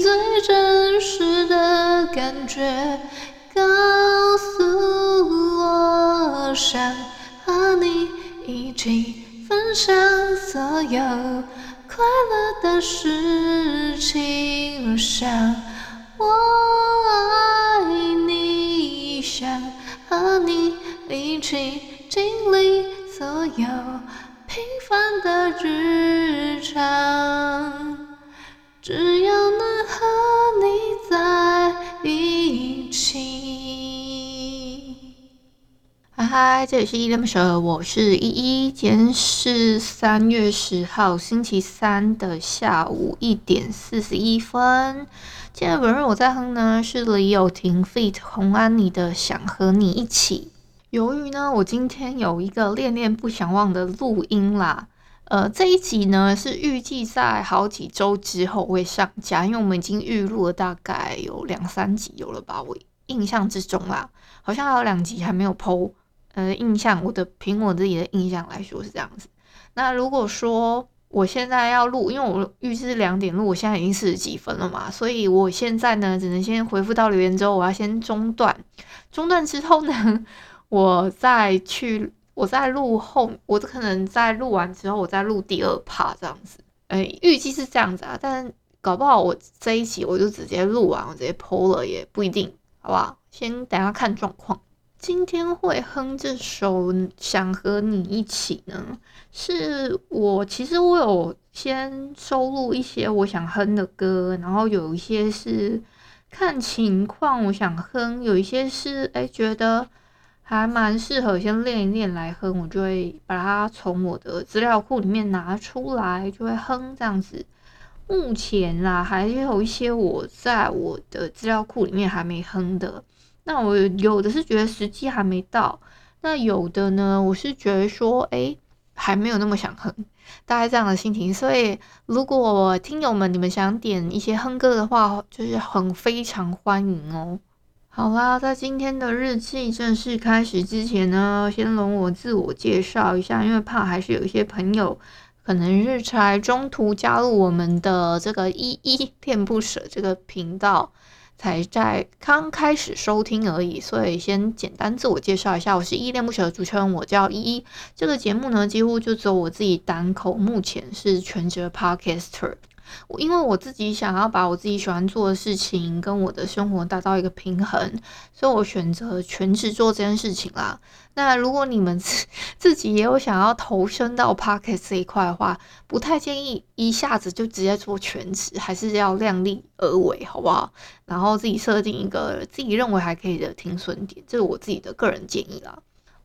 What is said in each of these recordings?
最真实的感觉告诉我，想和你一起分享所有快乐的事情，想我爱你，想和你一起经历所有平凡的日常，嗨，这里是依依恋不舍，我是依依。今天是三月十号星期三的下午一点四十一分。今天本日我在哼呢是李友廷 feat. 洪安妮的《想和你一起》。由于呢我今天有一个恋恋不想忘的录音啦，呃这一集呢是预计在好几周之后会上架，因为我们已经预录了大概有两三集有了吧，我印象之中啦，好像还有两集还没有剖。呃，印象我的凭我自己的印象来说是这样子。那如果说我现在要录，因为我预知两点录，我现在已经四十几分了嘛，所以我现在呢只能先回复到留言之后，我要先中断。中断之后呢，我再去，我再录后，我可能在录完之后，我再录第二帕这样子。呃，预计是这样子啊，但搞不好我这一集我就直接录完，我直接 po 了也不一定，好不好？先等下看状况。今天会哼这首《想和你一起》呢，是我其实我有先收录一些我想哼的歌，然后有一些是看情况我想哼，有一些是诶觉得还蛮适合先练一练来哼，我就会把它从我的资料库里面拿出来，就会哼这样子。目前啦，还有一些我在我的资料库里面还没哼的。那我有的是觉得时机还没到，那有的呢，我是觉得说，诶，还没有那么想哼，大概这样的心情。所以，如果听友们你们想点一些哼歌的话，就是很非常欢迎哦。好啦，在今天的日记正式开始之前呢，先容我自我介绍一下，因为怕还是有一些朋友可能是才中途加入我们的这个依依恋不舍这个频道。才在刚开始收听而已，所以先简单自我介绍一下，我是依恋不舍的主持人，我叫依依。这个节目呢，几乎就只有我自己单口，目前是全职的 Podcaster。我因为我自己想要把我自己喜欢做的事情跟我的生活达到一个平衡，所以我选择全职做这件事情啦。那如果你们 自自己也有想要投身到 Podcast 这一块的话，不太建议一下子就直接做全职，还是要量力而为，好不好？然后自己设定一个自己认为还可以的停损点，这是我自己的个人建议啦。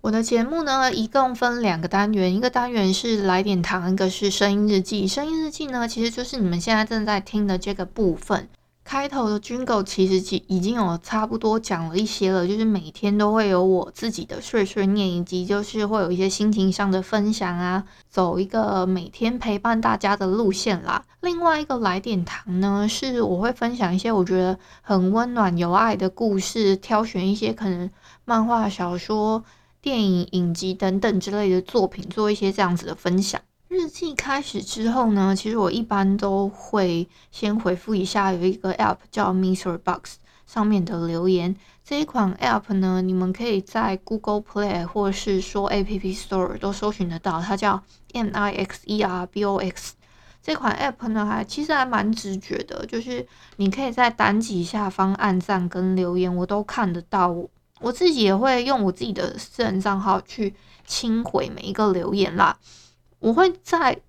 我的节目呢，一共分两个单元，一个单元是来点糖，一个是声音日记。声音日记呢，其实就是你们现在正在听的这个部分。开头的 Jingle 其实已经有差不多讲了一些了，就是每天都会有我自己的碎碎念，以及就是会有一些心情上的分享啊，走一个每天陪伴大家的路线啦。另外一个来点糖呢，是我会分享一些我觉得很温暖有爱的故事，挑选一些可能漫画小说。电影、影集等等之类的作品，做一些这样子的分享。日记开始之后呢，其实我一般都会先回复一下，有一个 App 叫 MixerBox 上面的留言。这一款 App 呢，你们可以在 Google Play 或是说 App Store 都搜寻得到，它叫 Mixerbox。这款 App 呢，还其实还蛮直觉的，就是你可以在单集下方按赞跟留言，我都看得到。我自己也会用我自己的私人账号去清回每一个留言啦。我会在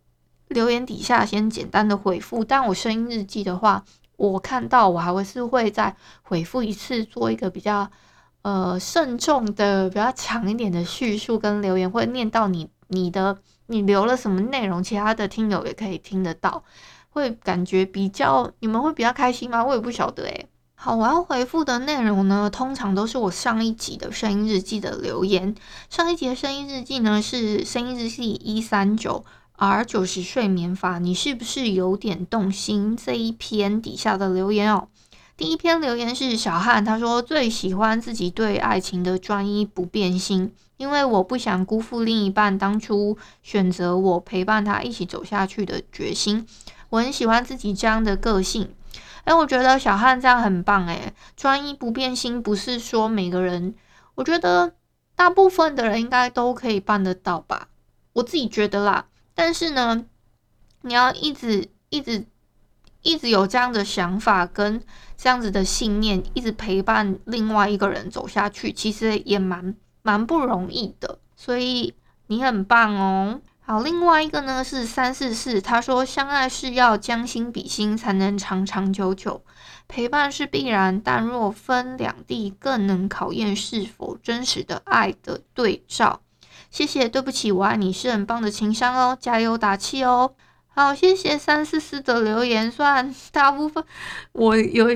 留言底下先简单的回复，但我声音日记的话，我看到我还会是会再回复一次，做一个比较呃慎重的比较长一点的叙述跟留言，会念到你你的你留了什么内容，其他的听友也可以听得到，会感觉比较你们会比较开心吗？我也不晓得诶。好，我要回复的内容呢，通常都是我上一集的声音日记的留言。上一集的声音日记呢是声音日记一三九 R 九十睡眠法，你是不是有点动心？这一篇底下的留言哦，第一篇留言是小汉，他说最喜欢自己对爱情的专一不变心，因为我不想辜负另一半当初选择我陪伴他一起走下去的决心。我很喜欢自己这样的个性。哎，我觉得小汉这样很棒诶，专一不变心不是说每个人，我觉得大部分的人应该都可以办得到吧，我自己觉得啦。但是呢，你要一直一直一直有这样的想法跟这样子的信念，一直陪伴另外一个人走下去，其实也蛮蛮不容易的。所以你很棒哦。好，另外一个呢是三四四，他说相爱是要将心比心，才能长长久久。陪伴是必然，但若分两地，更能考验是否真实的爱的对照。谢谢，对不起，我爱你是很棒的情商哦，加油打气哦。好，谢谢三四四的留言，虽然大部分我有，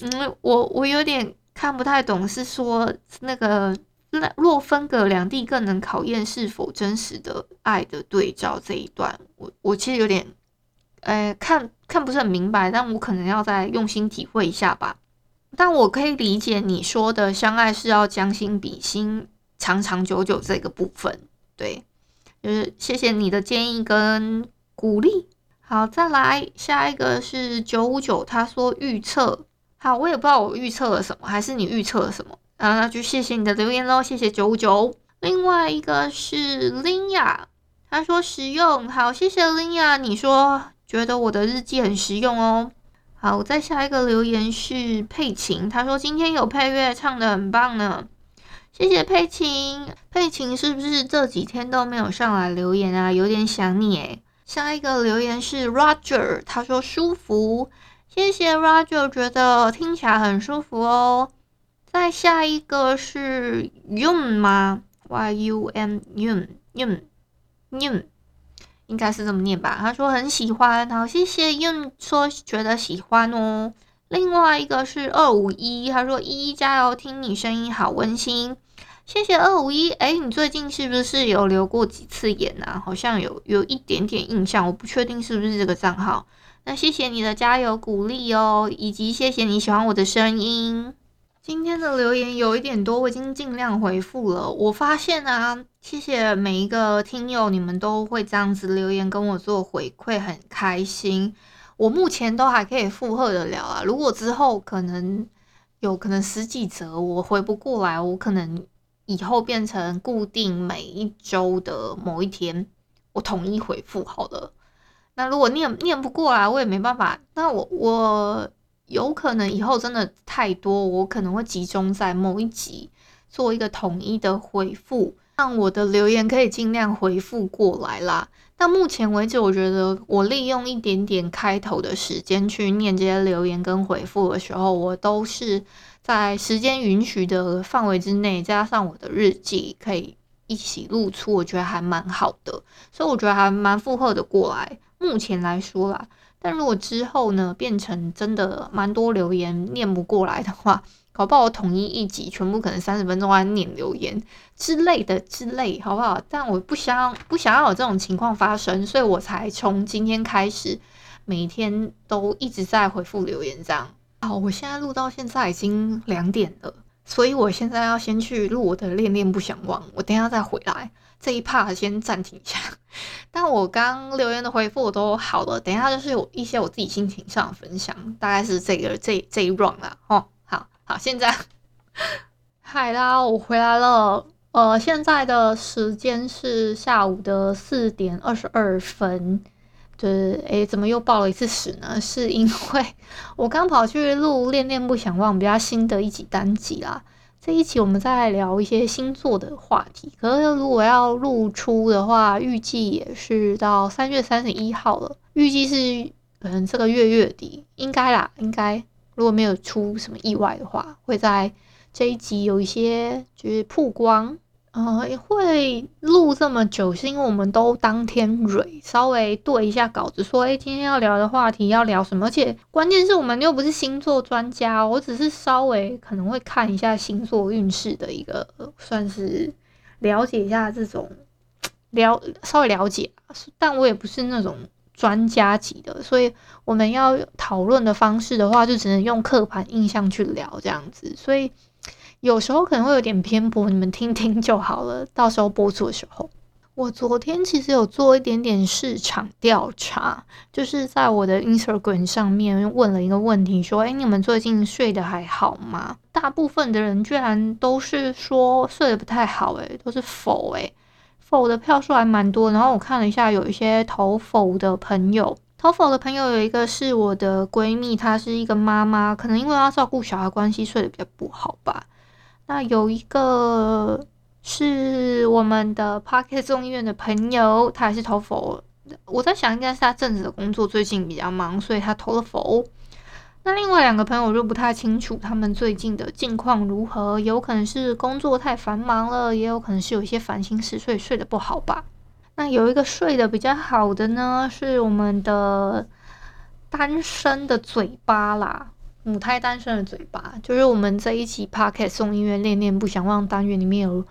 嗯，我我有点看不太懂，是说那个。那若分隔两地，更能考验是否真实的爱的对照这一段，我我其实有点，呃，看看不是很明白，但我可能要再用心体会一下吧。但我可以理解你说的相爱是要将心比心，长长久久这个部分。对，就是谢谢你的建议跟鼓励。好，再来下一个是九五九，他说预测。好，我也不知道我预测了什么，还是你预测了什么？啊，那就谢谢你的留言喽，谢谢九五九。另外一个是 Lina，他说实用，好，谢谢 Lina 你说觉得我的日记很实用哦。好，再下一个留言是佩琴，他说今天有配乐，唱得很棒呢，谢谢佩琴。佩琴是不是这几天都没有上来留言啊？有点想你诶。下一个留言是 Roger，他说舒服，谢谢 Roger，觉得听起来很舒服哦。再下一个是 Yun 吗？Y U N Yun Yun Yun，应该是这么念吧？他说很喜欢，好，谢谢 Yun 说觉得喜欢哦。另外一个是二五一，他说一一加油，听你声音好温馨，谢谢二五一。哎，你最近是不是有留过几次言啊？好像有有一点点印象，我不确定是不是这个账号。那谢谢你的加油鼓励哦，以及谢谢你喜欢我的声音。今天的留言有一点多，我已经尽量回复了。我发现啊，谢谢每一个听友，你们都会这样子留言跟我做回馈，很开心。我目前都还可以负荷得了啊。如果之后可能有可能十几则我回不过来，我可能以后变成固定每一周的某一天，我统一回复好了。那如果念念不过来，我也没办法。那我我。有可能以后真的太多，我可能会集中在某一集做一个统一的回复，让我的留言可以尽量回复过来啦。到目前为止，我觉得我利用一点点开头的时间去念这些留言跟回复的时候，我都是在时间允许的范围之内，加上我的日记可以一起露出，我觉得还蛮好的，所以我觉得还蛮负荷的过来。目前来说啦。但如果之后呢，变成真的蛮多留言念不过来的话，搞不好我统一一集，全部可能三十分钟来念留言之类的之类，好不好？但我不想不想要有这种情况发生，所以我才从今天开始，每天都一直在回复留言这样。好，我现在录到现在已经两点了，所以我现在要先去录我的恋恋不想忘，我等下再回来。这一 part 先暂停一下，但我刚留言的回复我都好了，等一下就是有一些我自己心情上的分享，大概是这个这这一 round 啦，哦，好好，现在。嗨啦，我回来了，呃，现在的时间是下午的四点二十二分，就是诶，怎么又爆了一次屎呢？是因为我刚跑去录《恋恋不想忘》比较新的一集单集啦。这一期我们再来聊一些星座的话题，可是如果要露出的话，预计也是到三月三十一号了。预计是可能这个月月底应该啦，应该如果没有出什么意外的话，会在这一集有一些就是曝光。呃，会录这么久，是因为我们都当天蕊，稍微对一下稿子，说，诶，今天要聊的话题要聊什么？而且关键是我们又不是星座专家，我只是稍微可能会看一下星座运势的一个，算是了解一下这种了，稍微了解，但我也不是那种专家级的，所以我们要讨论的方式的话，就只能用刻板印象去聊这样子，所以。有时候可能会有点偏颇，你们听听就好了。到时候播出的时候，我昨天其实有做一点点市场调查，就是在我的 Instagram 上面问了一个问题，说：“哎，你们最近睡得还好吗？”大部分的人居然都是说睡得不太好，诶，都是否诶，否的票数还蛮多。然后我看了一下，有一些投否的朋友，投否的朋友有一个是我的闺蜜，她是一个妈妈，可能因为要照顾小孩关系，睡得比较不好吧。那有一个是我们的 Podcast 众议院的朋友，他还是投否。我在想，应该是他正职的工作最近比较忙，所以他投了否。那另外两个朋友就不太清楚他们最近的近况如何，有可能是工作太繁忙了，也有可能是有一些烦心事，所以睡得不好吧。那有一个睡得比较好的呢，是我们的单身的嘴巴啦。母胎单身的嘴巴，就是我们这一期 Podcast 送音乐恋恋不想忘单元里面有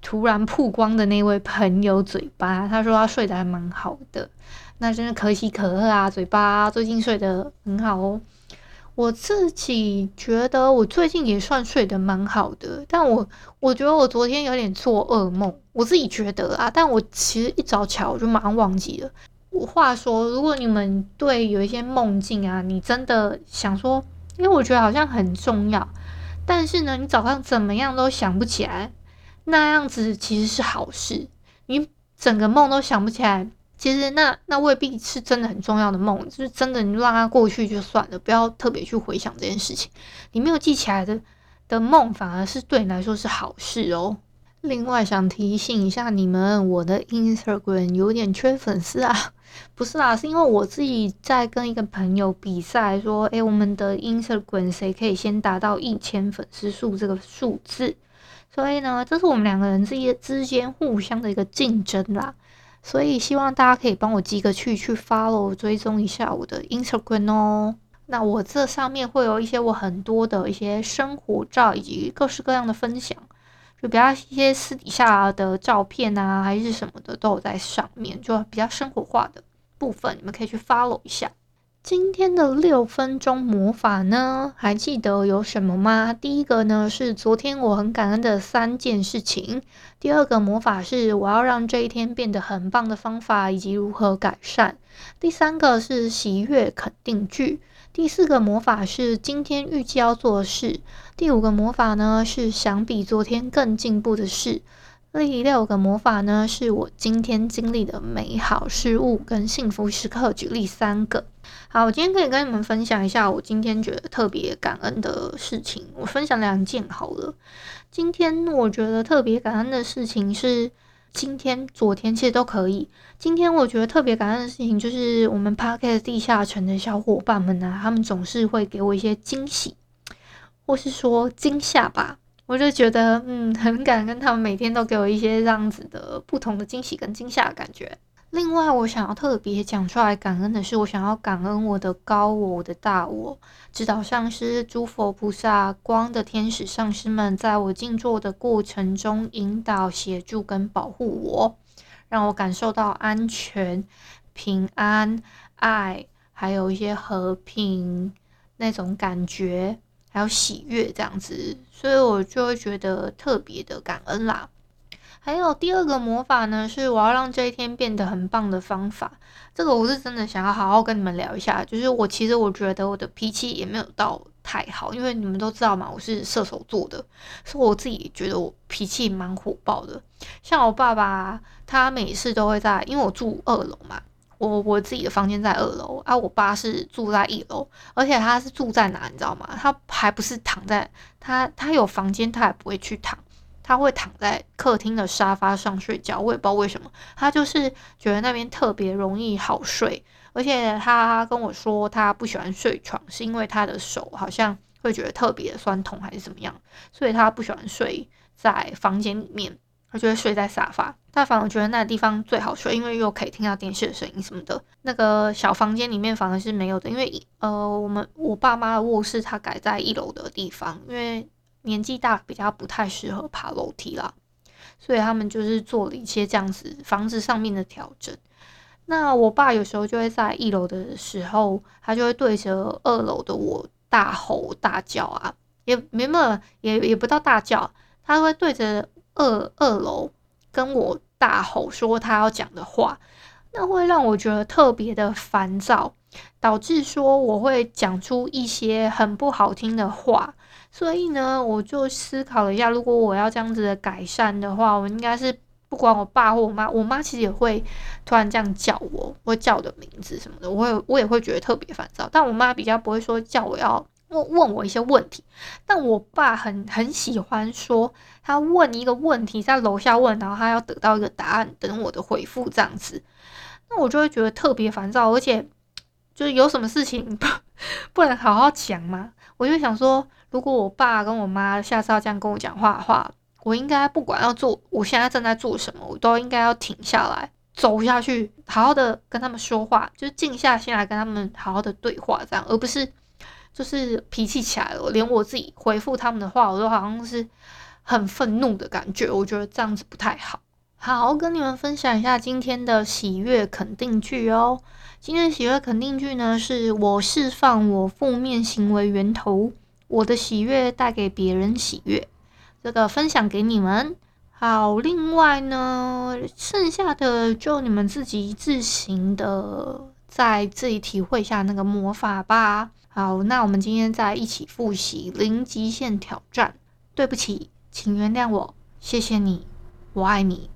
突然曝光的那位朋友嘴巴，他说他睡得还蛮好的，那真的可喜可贺啊！嘴巴最近睡得很好哦。我自己觉得我最近也算睡得蛮好的，但我我觉得我昨天有点做噩梦，我自己觉得啊，但我其实一早起来我就马上忘记了。我话说，如果你们对有一些梦境啊，你真的想说。因为我觉得好像很重要，但是呢，你早上怎么样都想不起来，那样子其实是好事。你整个梦都想不起来，其实那那未必是真的很重要的梦，就是真的你让它过去就算了，不要特别去回想这件事情。你没有记起来的的梦，反而是对你来说是好事哦。另外想提醒一下你们，我的 Instagram 有点缺粉丝啊。不是啦，是因为我自己在跟一个朋友比赛，说，哎、欸，我们的 Instagram 谁可以先达到一千粉丝数这个数字，所以呢，这是我们两个人之间之间互相的一个竞争啦。所以希望大家可以帮我集个去，去 follow 追踪一下我的 Instagram 哦。那我这上面会有一些我很多的一些生活照，以及各式各样的分享，就比较一些私底下的照片啊，还是什么的都有在上面，就比较生活化的。部分你们可以去 follow 一下。今天的六分钟魔法呢，还记得有什么吗？第一个呢是昨天我很感恩的三件事情。第二个魔法是我要让这一天变得很棒的方法以及如何改善。第三个是喜悦肯定句。第四个魔法是今天预计要做的事。第五个魔法呢是想比昨天更进步的事。第六个魔法呢，是我今天经历的美好事物跟幸福时刻。举例三个。好，我今天可以跟你们分享一下我今天觉得特别感恩的事情。我分享两件好了。今天我觉得特别感恩的事情是，今天、昨天其实都可以。今天我觉得特别感恩的事情就是，我们 Parket 地下城的小伙伴们啊，他们总是会给我一些惊喜，或是说惊吓吧。我就觉得，嗯，很感恩他们每天都给我一些这样子的不同的惊喜跟惊吓的感觉。另外，我想要特别讲出来感恩的是，我想要感恩我的高我、我的大我、指导上师、诸佛菩萨、光的天使上师们，在我静坐的过程中引导、协助跟保护我，让我感受到安全、平安、爱，还有一些和平那种感觉。还有喜悦这样子，所以我就会觉得特别的感恩啦。还有第二个魔法呢，是我要让这一天变得很棒的方法。这个我是真的想要好好跟你们聊一下。就是我其实我觉得我的脾气也没有到太好，因为你们都知道嘛，我是射手座的，所以我自己觉得我脾气蛮火爆的。像我爸爸，他每次都会在，因为我住二楼嘛。我我自己的房间在二楼啊，我爸是住在一楼，而且他是住在哪，你知道吗？他还不是躺在他他有房间，他也不会去躺，他会躺在客厅的沙发上睡觉。我也不知道为什么，他就是觉得那边特别容易好睡，而且他跟我说他不喜欢睡床，是因为他的手好像。会觉得特别酸痛还是怎么样，所以他不喜欢睡在房间里面，他就会睡在沙发。但反而觉得那个地方最好睡，因为又可以听到电视的声音什么的。那个小房间里面反而是没有的，因为呃，我们我爸妈的卧室他改在一楼的地方，因为年纪大比较不太适合爬楼梯啦，所以他们就是做了一些这样子房子上面的调整。那我爸有时候就会在一楼的时候，他就会对着二楼的我大吼大叫啊，也没有也也不到大叫，他会对着二二楼跟我大吼说他要讲的话，那会让我觉得特别的烦躁，导致说我会讲出一些很不好听的话。所以呢，我就思考了一下，如果我要这样子的改善的话，我应该是。不管我爸或我妈，我妈其实也会突然这样叫我，会叫我的名字什么的，我也我也会觉得特别烦躁。但我妈比较不会说叫我要问问我一些问题，但我爸很很喜欢说他问一个问题，在楼下问，然后他要得到一个答案，等我的回复这样子，那我就会觉得特别烦躁，而且就是有什么事情 不不能好好讲吗？我就想说，如果我爸跟我妈下次要这样跟我讲话的话。我应该不管要做，我现在正在做什么，我都应该要停下来，走下去，好好的跟他们说话，就是静下心来跟他们好好的对话，这样，而不是就是脾气起来了，连我自己回复他们的话，我都好像是很愤怒的感觉，我觉得这样子不太好。好，跟你们分享一下今天的喜悦肯定句哦。今天的喜悦肯定句呢，是我释放我负面行为源头，我的喜悦带给别人喜悦。这个分享给你们。好，另外呢，剩下的就你们自己自行的在自己体会一下那个魔法吧。好，那我们今天再一起复习零极限挑战。对不起，请原谅我，谢谢你，我爱你。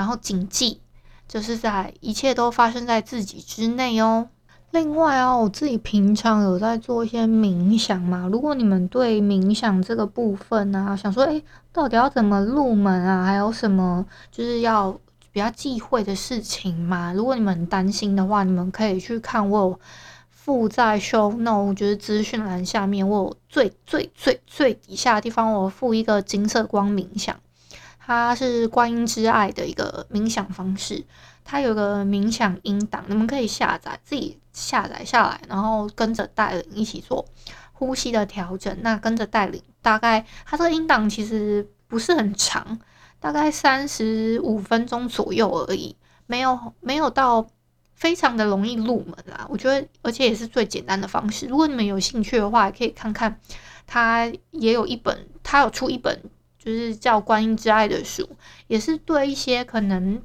然后谨记，就是在一切都发生在自己之内哦。另外啊，我自己平常有在做一些冥想嘛。如果你们对冥想这个部分啊，想说，诶，到底要怎么入门啊？还有什么就是要比较忌讳的事情嘛？如果你们很担心的话，你们可以去看我有附在 show no，就是资讯栏下面，我最最最最底下的地方，我附一个金色光冥想，它是观音之爱的一个冥想方式。它有个冥想音档，你们可以下载，自己下载下来，然后跟着带领一起做呼吸的调整。那跟着带领，大概它这个音档其实不是很长，大概三十五分钟左右而已，没有没有到非常的容易入门啦。我觉得，而且也是最简单的方式。如果你们有兴趣的话，可以看看，它也有一本，它有出一本就是叫《观音之爱》的书，也是对一些可能。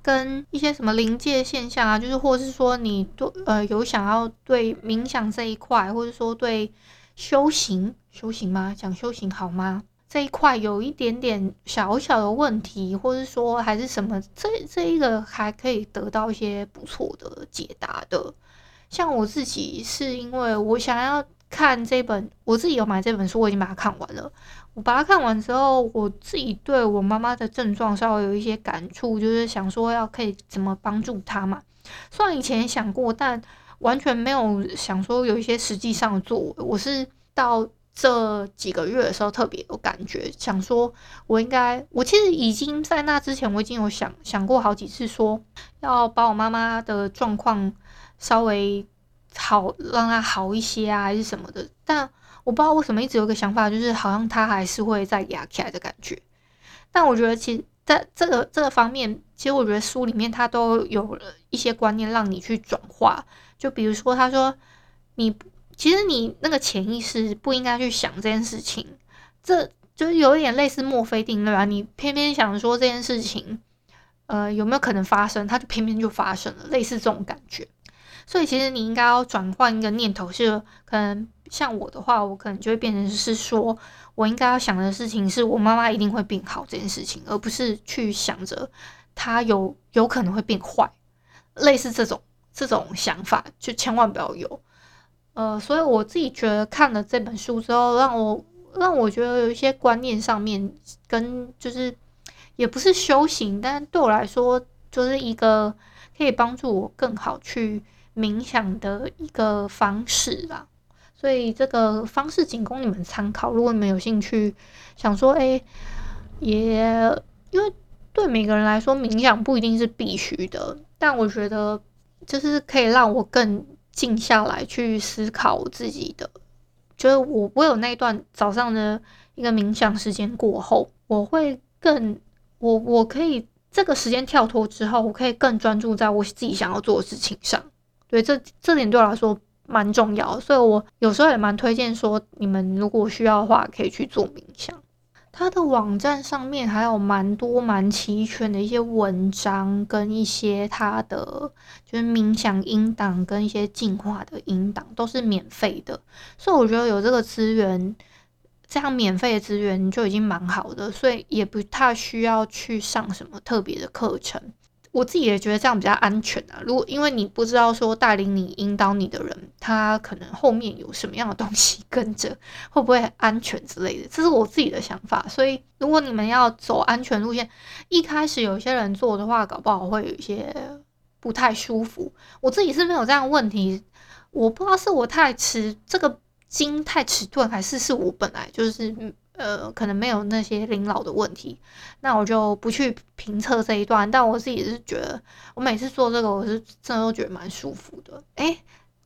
跟一些什么临界现象啊，就是或是说你对呃有想要对冥想这一块，或者说对修行修行吗？讲修行好吗？这一块有一点点小小的问题，或是说还是什么，这这一个还可以得到一些不错的解答的。像我自己是因为我想要看这本，我自己有买这本书，我已经把它看完了。我把它看完之后，我自己对我妈妈的症状稍微有一些感触，就是想说要可以怎么帮助她嘛。虽然以前想过，但完全没有想说有一些实际上的作为。我是到这几个月的时候特别有感觉，想说我应该，我其实已经在那之前我已经有想想过好几次，说要把我妈妈的状况稍微好，让她好一些啊，还是什么的，但。我不知道为什么一直有个想法，就是好像他还是会再压起来的感觉。但我觉得，其实在这个这个方面，其实我觉得书里面他都有了一些观念让你去转化。就比如说，他说你其实你那个潜意识不应该去想这件事情，这就是有一点类似墨菲定律啊。你偏偏想说这件事情，呃，有没有可能发生？它就偏偏就发生了，类似这种感觉。所以，其实你应该要转换一个念头，是可能。像我的话，我可能就会变成是说，我应该要想的事情是我妈妈一定会变好这件事情，而不是去想着她有有可能会变坏，类似这种这种想法，就千万不要有。呃，所以我自己觉得看了这本书之后，让我让我觉得有一些观念上面跟就是也不是修行，但对我来说就是一个可以帮助我更好去冥想的一个方式啦。所以这个方式仅供你们参考。如果你们有兴趣，想说，哎、也因为对每个人来说，冥想不一定是必须的，但我觉得就是可以让我更静下来去思考自己的。就是我我有那一段早上的一个冥想时间过后，我会更我我可以这个时间跳脱之后，我可以更专注在我自己想要做的事情上。对，这这点对我来说蛮重要，所以我有时候也蛮推荐说，你们如果需要的话，可以去做冥想。它的网站上面还有蛮多蛮齐全的一些文章，跟一些它的就是冥想音档跟一些进化的音档都是免费的，所以我觉得有这个资源，这样免费的资源就已经蛮好的，所以也不太需要去上什么特别的课程。我自己也觉得这样比较安全啊。如果因为你不知道说带领你、引导你的人，他可能后面有什么样的东西 跟着，会不会安全之类的，这是我自己的想法。所以如果你们要走安全路线，一开始有些人做的话，搞不好会有一些不太舒服。我自己是没有这样问题，我不知道是我太迟，这个筋太迟钝，还是是我本来就是。呃，可能没有那些领导的问题，那我就不去评测这一段。但我自己是觉得，我每次做这个，我是真的都觉得蛮舒服的。诶。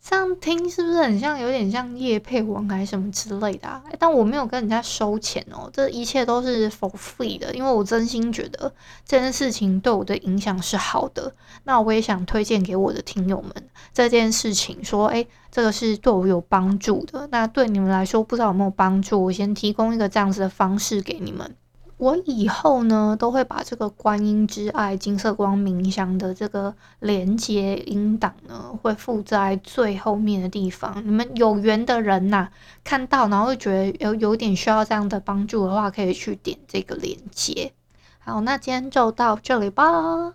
这样听是不是很像，有点像业配文还是什么之类的啊？但我没有跟人家收钱哦，这一切都是 for free 的，因为我真心觉得这件事情对我的影响是好的。那我也想推荐给我的听友们这件事情，说，诶，这个是对我有帮助的。那对你们来说，不知道有没有帮助？我先提供一个这样子的方式给你们。我以后呢，都会把这个观音之爱金色光冥想的这个连接音档呢，会附在最后面的地方。你们有缘的人呐、看到然后会觉得有有点需要这样的帮助的话，可以去点这个连接。好，那今天就到这里吧。